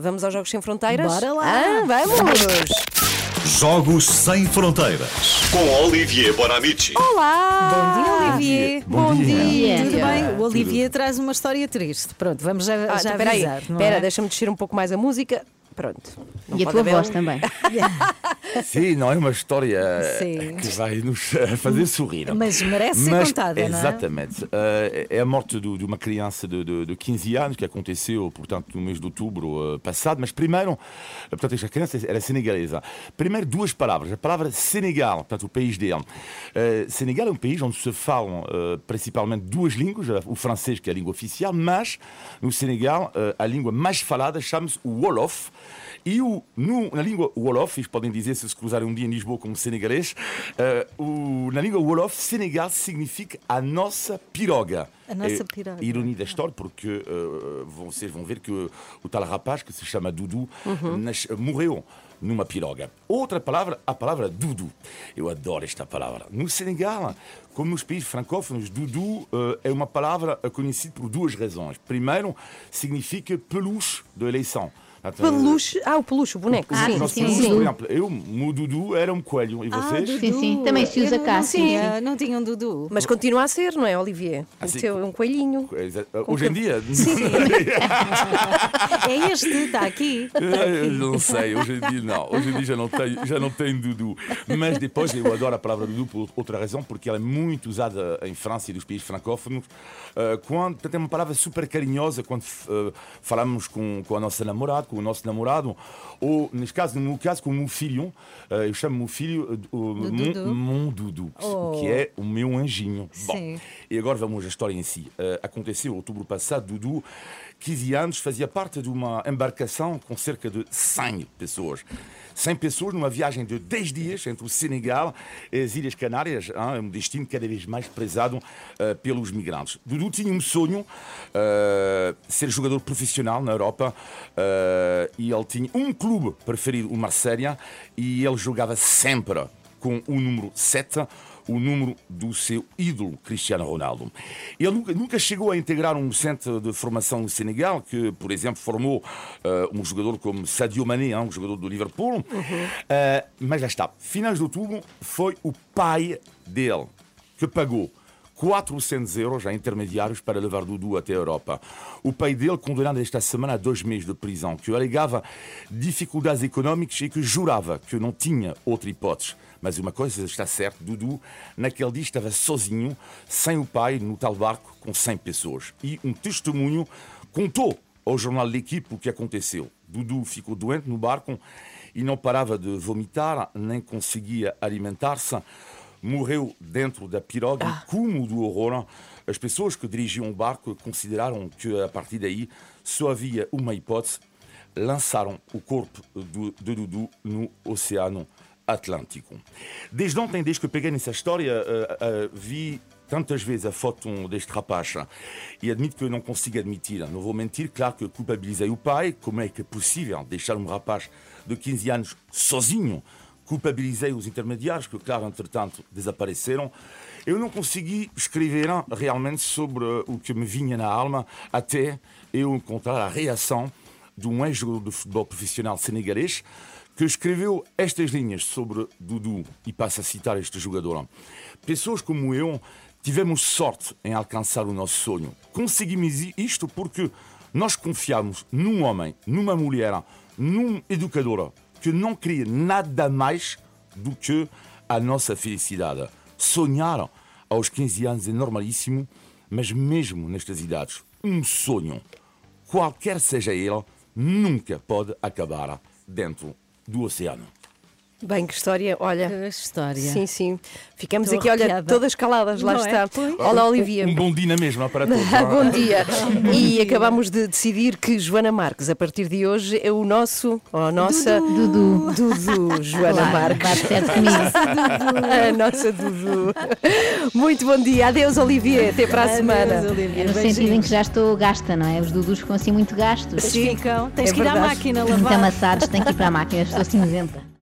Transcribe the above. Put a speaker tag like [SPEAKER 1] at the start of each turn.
[SPEAKER 1] Vamos aos Jogos Sem Fronteiras?
[SPEAKER 2] Bora lá.
[SPEAKER 1] Ah, vamos!
[SPEAKER 3] Jogos Sem Fronteiras. Com Olivier Bonamici.
[SPEAKER 1] Olá!
[SPEAKER 2] Bom dia, Olivier.
[SPEAKER 1] Bom, dia!
[SPEAKER 2] Tudo
[SPEAKER 4] Dia.
[SPEAKER 2] bem? O Olivier traz uma história triste. Pronto, vamos já,
[SPEAKER 1] Ah,
[SPEAKER 2] já
[SPEAKER 1] então,
[SPEAKER 2] avisar.
[SPEAKER 1] espera,
[SPEAKER 2] é?
[SPEAKER 1] deixa-me descer um pouco mais a música. Pronto. Não
[SPEAKER 4] E a tua
[SPEAKER 1] haver
[SPEAKER 4] voz
[SPEAKER 1] um-
[SPEAKER 4] também.
[SPEAKER 5] Sim, não é uma história
[SPEAKER 2] Sim.
[SPEAKER 5] que vai nos eh, fazer sorrir.
[SPEAKER 2] Mas merece ser
[SPEAKER 5] Mas,
[SPEAKER 2] contada, não é?
[SPEAKER 5] Exatamente. Eh, é a morte do- de uma criança de, de, de 15 anos que aconteceu, portanto, no mês de outubro eh, passado. Mas primeiro, portanto, esta criança era senegalesa. Primeiro, duas palavras. A palavra Senegal, portanto, o país dele. Senegal é um país onde se falam principalmente duas línguas, o francês, que é a língua oficial, mas no Senegal, a língua mais falada chama-se Wolof. E o, no, na língua Wolof, podem dizer, se se cruzarem um dia em Lisboa com um senegalês, eh, o, na língua Wolof, Senegal significa a nossa piroga.
[SPEAKER 2] A nossa
[SPEAKER 5] É
[SPEAKER 2] piroga.
[SPEAKER 5] Ironia da história, porque eh, vocês vão ver que o tal rapaz, que se chama Dudu, nas- morreu numa piroga. Outra palavra, a palavra Dudu. Eu adoro esta palavra. No Senegal, como nos países francófonos, Dudu eh, é uma palavra conhecida por duas razões. Primeiro, significa peluche de eleição. Portanto,
[SPEAKER 1] Peluche. Ah, o peluche, o boneco.
[SPEAKER 4] Ah,
[SPEAKER 1] sim,
[SPEAKER 5] nós
[SPEAKER 4] sim, sim.
[SPEAKER 5] por exemplo, eu, o Dudu era um coelho. E
[SPEAKER 2] Ah,
[SPEAKER 5] vocês?
[SPEAKER 2] Dudu.
[SPEAKER 4] Sim, sim, também se usa cá,
[SPEAKER 2] Não,
[SPEAKER 4] sim,
[SPEAKER 2] tinha, não tinha um Dudu.
[SPEAKER 1] Mas continua a ser, não é, Olivier?
[SPEAKER 5] Ah,
[SPEAKER 1] O
[SPEAKER 5] sim.
[SPEAKER 1] teu é um coelhinho.
[SPEAKER 5] Exa- Hoje em dia.
[SPEAKER 2] É este, está aqui.
[SPEAKER 5] Não sei, hoje em dia não. Hoje em dia já não tenho, já não tenho Dudu. Mas depois eu adoro a palavra Dudu por outra razão, porque ela é muito usada em França e nos países francófonos. Quando, portanto, é uma palavra super carinhosa quando falamos com, com a nossa namorada, com o nosso namorado, ou, neste caso, no meu caso, com o meu filho. eh, Eu chamo o meu filho eh, o, mon,
[SPEAKER 2] Dudu.
[SPEAKER 5] mon Dudu,
[SPEAKER 2] Oh.
[SPEAKER 5] que é o meu anjinho. Bom,
[SPEAKER 2] Sim.
[SPEAKER 5] e agora vamos à história em si. Eh, aconteceu outubro passado, Dudu, 15 anos, fazia parte de uma embarcação com cerca de 100 pessoas. 100 pessoas numa viagem de 10 dias entre o Senegal e as Ilhas Canárias, hein, um destino cada vez mais prezado eh, pelos migrantes. Dudu tinha um sonho, eh, ser jogador profissional na Europa, eh, e ele tinha um clube preferido, o Marselha, e ele jogava sempre com o número 7, o número do seu ídolo, Cristiano Ronaldo. Ele nunca, nunca chegou a integrar um centro de formação no Senegal, que, por exemplo, formou eh, um jogador como Sadio Mané, um jogador do Liverpool. Eh, mas já está. Finais de outubro foi o pai dele que pagou 400 euros a intermediários para levar Dudu até a Europa. O pai dele condenado esta semana a dois meses de prisão, que alegava dificuldades económicas e que jurava que não tinha outra hipótese. Mas uma coisa está certa, Dudu, naquele dia estava sozinho, sem o pai, no tal barco, com 100 pessoas. E um testemunho contou ao jornal L'Equipe o que aconteceu. Dudu ficou doente no barco e não parava de vomitar, nem conseguia alimentar-se morreu dentro da piroga e, como do horror, as pessoas que dirigiam o barco consideraram que, a partir daí, só havia uma hipótese. Lançaram o corpo do, de Dudu no Oceano Atlântico. Desde ontem, desde que peguei nessa história, eh, eh, vi tantas vezes a foto deste rapaz e admito que eu não consigo admitir. Não vou mentir, claro que culpabilizei o pai. Como é que é possível deixar um rapaz de 15 anos sozinho? Culpabilizei os intermediários, que, claro, entretanto, desapareceram. Eu não consegui escrever realmente sobre o que me vinha na alma até eu encontrar a reação de um ex-jogador de futebol profissional senegalês que escreveu estas linhas sobre Dudu e passa a citar este jogador. Pessoas como eu tivemos sorte em alcançar o nosso sonho. Conseguimos isto porque nós confiamos num homem, numa mulher, num educador que não queria nada mais do que a nossa felicidade. Sonhar aos 15 anos é normalíssimo, mas mesmo nestas idades, um sonho, qualquer seja ele, nunca pode acabar dentro do oceano.
[SPEAKER 1] Bem, que história, olha.
[SPEAKER 2] Que história.
[SPEAKER 1] Sim, sim. Ficamos
[SPEAKER 2] Estou
[SPEAKER 1] aqui, olha,
[SPEAKER 2] arrepiada.
[SPEAKER 1] todas caladas, lá
[SPEAKER 2] Não é?
[SPEAKER 1] está.
[SPEAKER 2] Pois.
[SPEAKER 1] Olá, Olivia.
[SPEAKER 5] Um bom dia na mesma para todos. é?
[SPEAKER 1] Bom dia. E acabamos de decidir que Joana Marques, a partir de hoje, é o nosso, ou a nossa
[SPEAKER 4] Dudu.
[SPEAKER 1] Dudu, Joana
[SPEAKER 4] Claro,
[SPEAKER 1] Marques.
[SPEAKER 4] bate certo comigo.
[SPEAKER 1] A nossa Dudu. Muito bom dia. Adeus, Olivier. Até para a semana.
[SPEAKER 2] Adeus, Olivia.
[SPEAKER 4] É no
[SPEAKER 2] Beijinhos.
[SPEAKER 4] sentido em que já estou gasta, não é? Os Dudus ficam assim muito gastos.
[SPEAKER 2] Ficam. Tens
[SPEAKER 1] é
[SPEAKER 2] que ir à
[SPEAKER 1] verdade.
[SPEAKER 2] máquina
[SPEAKER 4] Muito
[SPEAKER 2] lavar.
[SPEAKER 4] amassados, tenho que ir para a máquina, estou cinzenta.